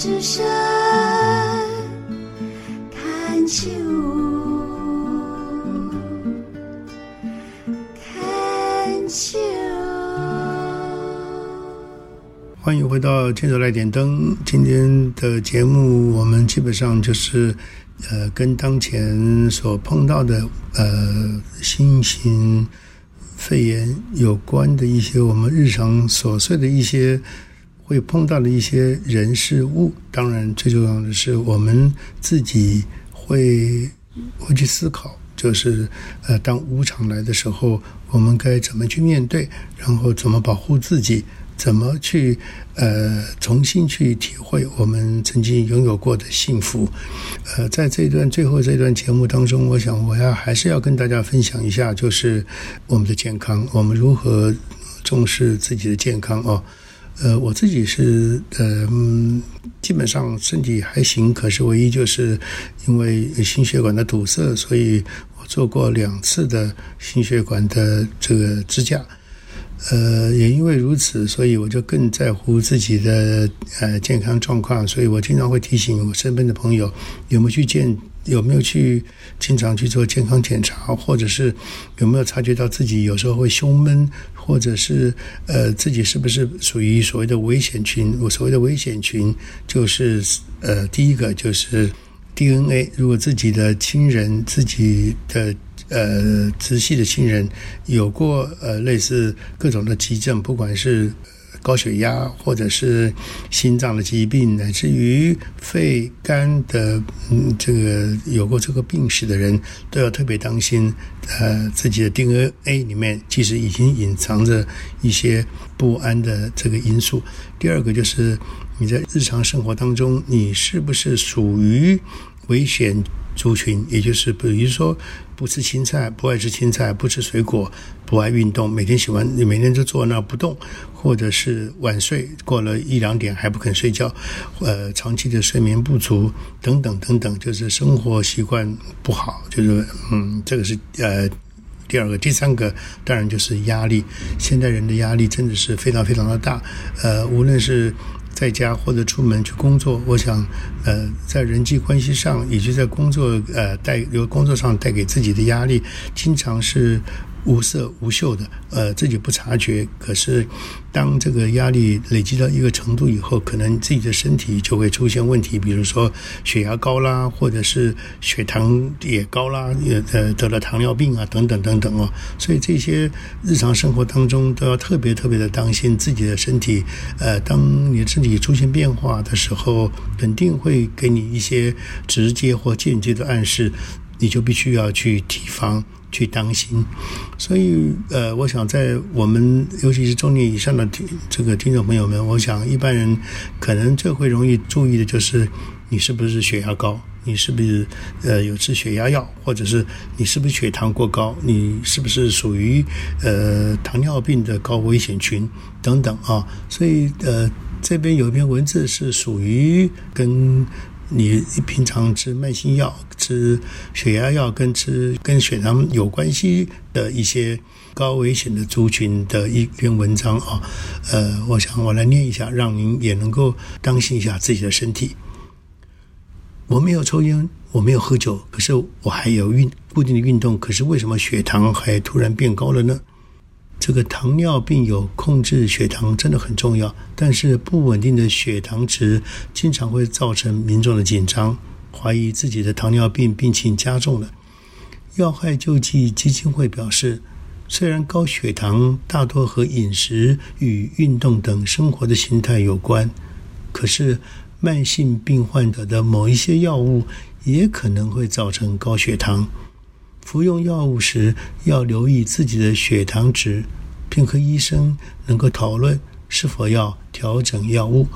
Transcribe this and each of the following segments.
之声看秋，看秋。欢迎回到《牵手来点灯》。今天的节目，我们基本上就是呃，跟当前所碰到的呃新型肺炎有关的一些我们日常琐碎的一些会碰到的一些人事物。当然，最重要的是我们自己会会去思考，就是呃，当无常来的时候，我们该怎么去面对，然后怎么保护自己。怎么去呃重新去体会我们曾经拥有过的幸福？呃，在这一段最后这段节目当中，我想我要还是要跟大家分享一下，就是我们的健康，我们如何重视自己的健康哦。呃，我自己是呃基本上身体还行，可是唯一就是因为心血管的堵塞，所以我做过两次的心血管的这个支架。呃，也因为如此，所以我就更在乎自己的呃健康状况，所以我经常会提醒我身边的朋友有没有去健，有没有去经常去做健康检查，或者是有没有察觉到自己有时候会胸闷，或者是呃自己是不是属于所谓的危险群？我所谓的危险群就是呃第一个就是 DNA，如果自己的亲人自己的。呃，直系的亲人有过呃类似各种的急症，不管是高血压，或者是心脏的疾病，乃至于肺肝的嗯这个有过这个病史的人，都要特别当心。呃，自己的 DNA 里面其实已经隐藏着一些不安的这个因素。第二个就是你在日常生活当中，你是不是属于危险族群？也就是比如说。不吃青菜，不爱吃青菜，不吃水果，不爱运动，每天喜欢你每天就坐那不动，或者是晚睡，过了一两点还不肯睡觉，呃，长期的睡眠不足等等等等，就是生活习惯不好，就是嗯，这个是呃第二个，第三个当然就是压力，现代人的压力真的是非常非常的大，呃，无论是。在家或者出门去工作，我想，呃，在人际关系上以及在工作呃带由工作上带给自己的压力，经常是。无色无嗅的，呃，自己不察觉。可是，当这个压力累积到一个程度以后，可能自己的身体就会出现问题，比如说血压高啦，或者是血糖也高啦，也呃得了糖尿病啊，等等等等哦。所以这些日常生活当中都要特别特别的当心自己的身体。呃，当你的身体出现变化的时候，肯定会给你一些直接或间接的暗示，你就必须要去提防。去当心，所以呃，我想在我们尤其是中年以上的听这个听众朋友们，我想一般人可能最会容易注意的就是你是不是血压高，你是不是呃有吃血压药，或者是你是不是血糖过高，你是不是属于呃糖尿病的高危险群等等啊。所以呃这边有一篇文字是属于跟。你平常吃慢性药、吃血压药跟吃跟血糖有关系的一些高危险的族群的一篇文章啊，呃，我想我来念一下，让您也能够当心一下自己的身体。我没有抽烟，我没有喝酒，可是我还有运固定的运动，可是为什么血糖还突然变高了呢？这个糖尿病有控制血糖真的很重要，但是不稳定的血糖值经常会造成民众的紧张，怀疑自己的糖尿病病情加重了。要害救济基金会表示，虽然高血糖大多和饮食与运动等生活的形态有关，可是慢性病患者的某一些药物也可能会造成高血糖。服用药物时要留意自己的血糖值，并和医生能够讨论是否要调整药物。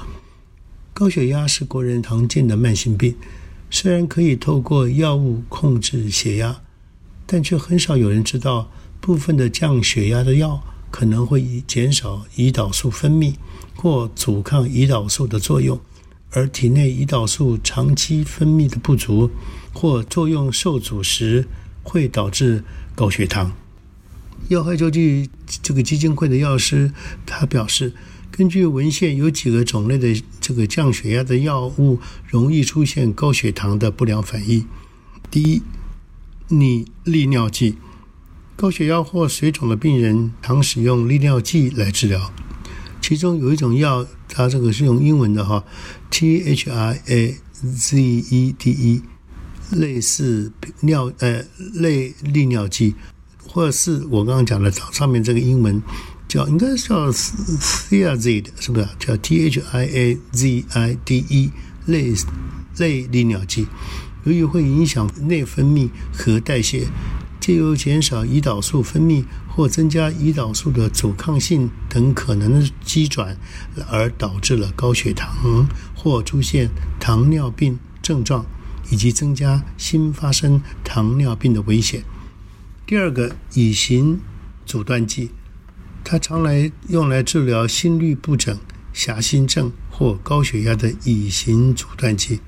高血压是国人常见的慢性病，虽然可以透过药物控制血压，但却很少有人知道部分的降血压的药可能会减少胰岛素分泌或阻抗胰岛素的作用，而体内胰岛素长期分泌的不足或作用受阻时。会导致高血糖。药害救济这个基金会的药师他表示，根据文献，有几个种类的这个降血压的药物容易出现高血糖的不良反应。第一，拟利尿剂，高血压或水肿的病人常使用利尿剂来治疗。其中有一种药，它这个是用英文的哈，T H I A Z E D E，类似尿呃类利尿剂，或者是我刚刚讲的上面这个英文。叫应该叫 thiazide 是不是？叫 T H I A Z I D E 类类利尿剂，由于会影响内分泌和代谢，借由减少胰岛素分泌或增加胰岛素的阻抗性等可能的机转，而导致了高血糖或出现糖尿病症状，以及增加新发生糖尿病的危险。第二个乙型阻断剂。它常来用来治疗心律不整、狭心症或高血压的乙型阻断剂，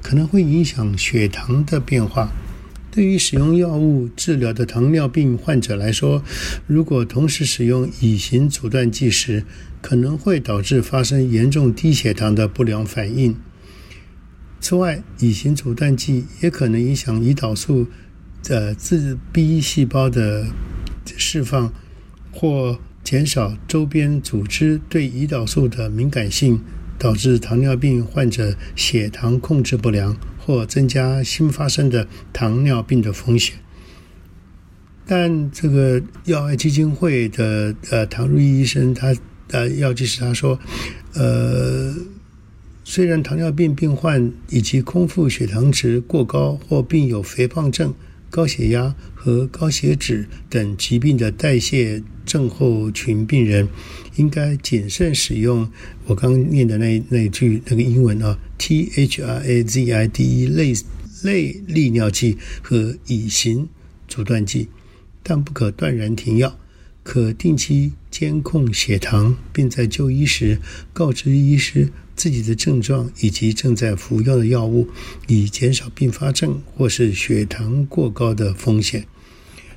可能会影响血糖的变化。对于使用药物治疗的糖尿病患者来说，如果同时使用乙型阻断剂时，可能会导致发生严重低血糖的不良反应。此外，乙型阻断剂也可能影响胰岛素的自闭细胞的释放，或减少周边组织对胰岛素的敏感性，导致糖尿病患者血糖控制不良，或增加新发生的糖尿病的风险。但这个药爱基金会的呃唐如意医生，他呃药剂师他说，呃，虽然糖尿病病患以及空腹血糖值过高或并有肥胖症。高血压和高血脂等疾病的代谢症候群病人，应该谨慎使用我刚念的那那句那个英文啊，T H R A Z I D E 类类利尿剂和乙型阻断剂，但不可断然停药，可定期监控血糖，并在就医时告知医师。自己的症状以及正在服用的药物，以减少并发症或是血糖过高的风险。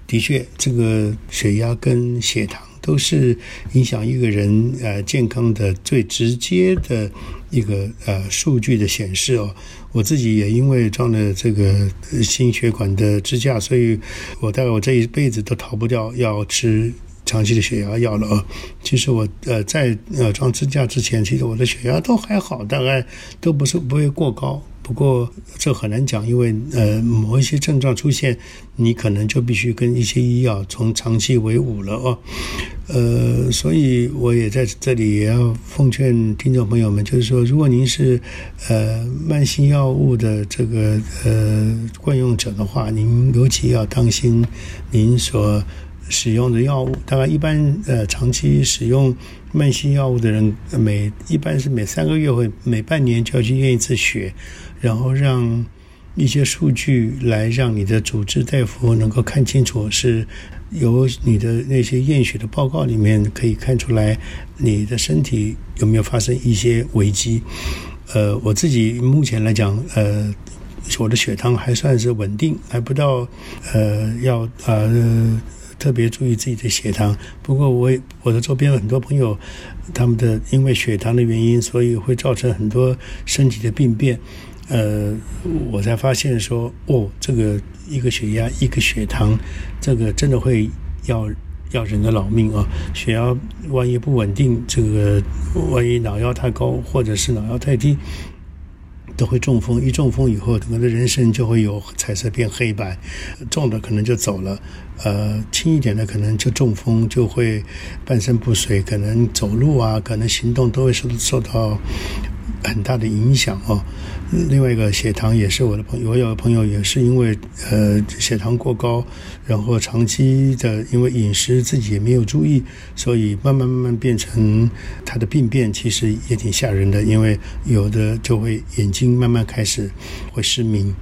的确，这个血压跟血糖都是影响一个人呃健康的最直接的一个呃数据的显示哦。我自己也因为装了这个心血管的支架，所以我大概我这一辈子都逃不掉要吃。长期的血压药了啊，其实我呃在呃装支架之前，其实我的血压都还好，大概都不是不会过高。不过这很难讲，因为呃某一些症状出现，你可能就必须跟一些医药从长期为伍了哦。呃，所以我也在这里也要奉劝听众朋友们，就是说，如果您是呃慢性药物的这个呃惯用者的话，您尤其要当心您所。使用的药物，大概一般呃长期使用慢性药物的人，每一般是每三个月会每半年就要去验一次血，然后让一些数据来让你的主治大夫能够看清楚，是由你的那些验血的报告里面可以看出来你的身体有没有发生一些危机。呃，我自己目前来讲，呃，我的血糖还算是稳定，还不到呃要呃。特别注意自己的血糖。不过，我我的周边很多朋友，他们的因为血糖的原因，所以会造成很多身体的病变。呃，我才发现说，哦，这个一个血压，一个血糖，这个真的会要要人的老命啊！血压万一不稳定，这个万一脑压太高，或者是脑压太低。都会中风，一中风以后，整个人生就会有彩色变黑白，重的可能就走了，呃，轻一点的可能就中风，就会半身不遂，可能走路啊，可能行动都会受受到。很大的影响哦。另外一个血糖也是我的朋友，我有个朋友也是因为呃血糖过高，然后长期的因为饮食自己也没有注意，所以慢慢慢慢变成他的病变，其实也挺吓人的。因为有的就会眼睛慢慢开始会失明，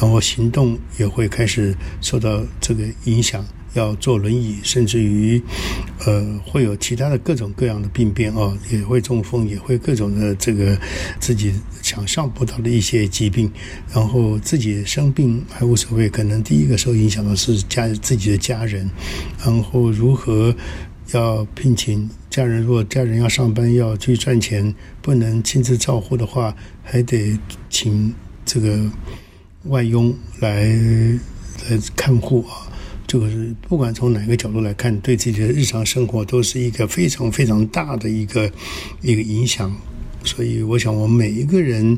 然后行动也会开始受到这个影响。要坐轮椅，甚至于，呃，会有其他的各种各样的病变哦，也会中风，也会各种的这个自己想象不到的一些疾病，然后自己生病还无所谓，可能第一个受影响的是家自己的家人，然后如何要聘请家人，如果家人要上班要去赚钱，不能亲自照护的话，还得请这个外佣来来看护啊。这个是不管从哪个角度来看，对自己的日常生活都是一个非常非常大的一个一个影响。所以，我想我们每一个人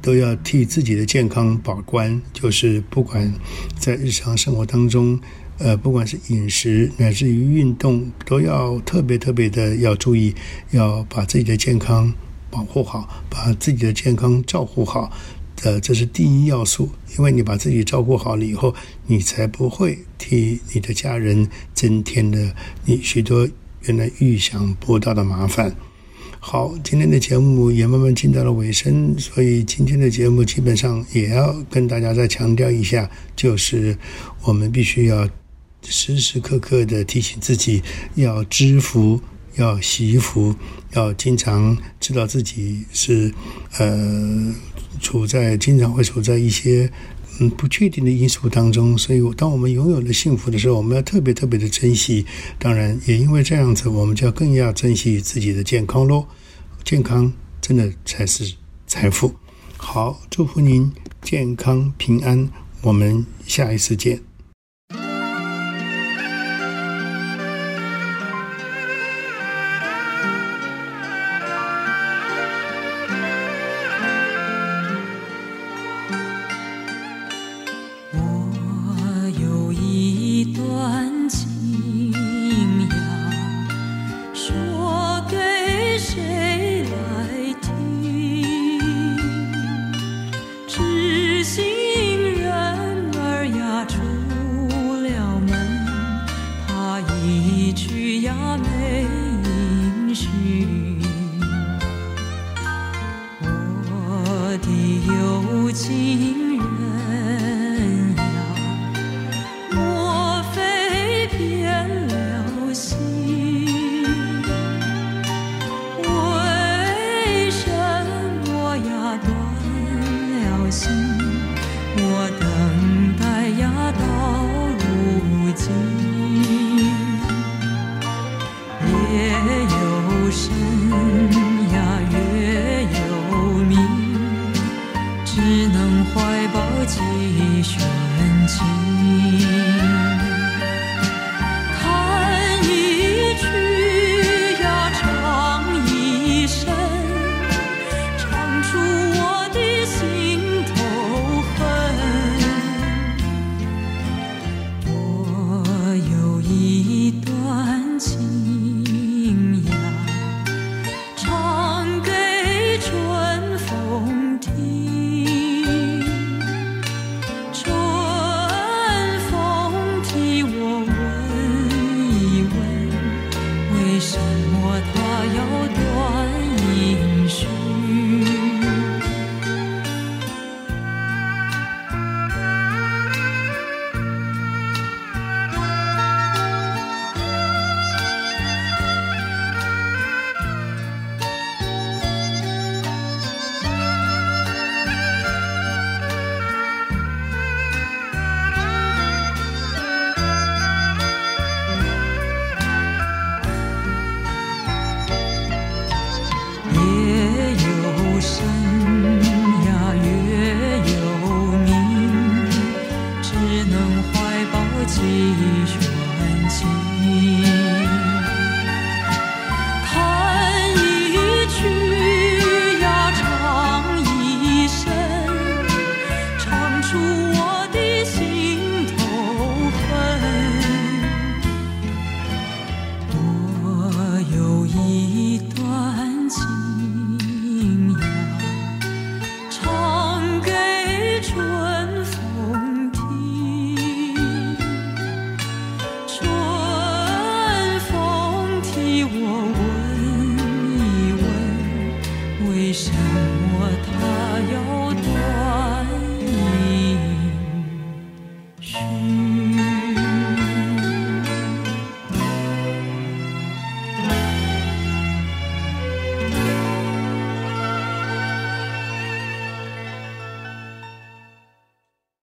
都要替自己的健康把关，就是不管在日常生活当中，呃，不管是饮食乃至于运动，都要特别特别的要注意，要把自己的健康保护好，把自己的健康照顾好。呃，这是第一要素，因为你把自己照顾好了以后，你才不会替你的家人增添了你许多原来预想不到的麻烦。好，今天的节目也慢慢进到了尾声，所以今天的节目基本上也要跟大家再强调一下，就是我们必须要时时刻刻的提醒自己，要知福，要惜福，要经常知道自己是呃处在经常会处在一些。嗯，不确定的因素当中，所以当我们拥有了幸福的时候，我们要特别特别的珍惜。当然，也因为这样子，我们就要更要珍惜自己的健康喽。健康真的才是财富。好，祝福您健康平安。我们下一次见。情。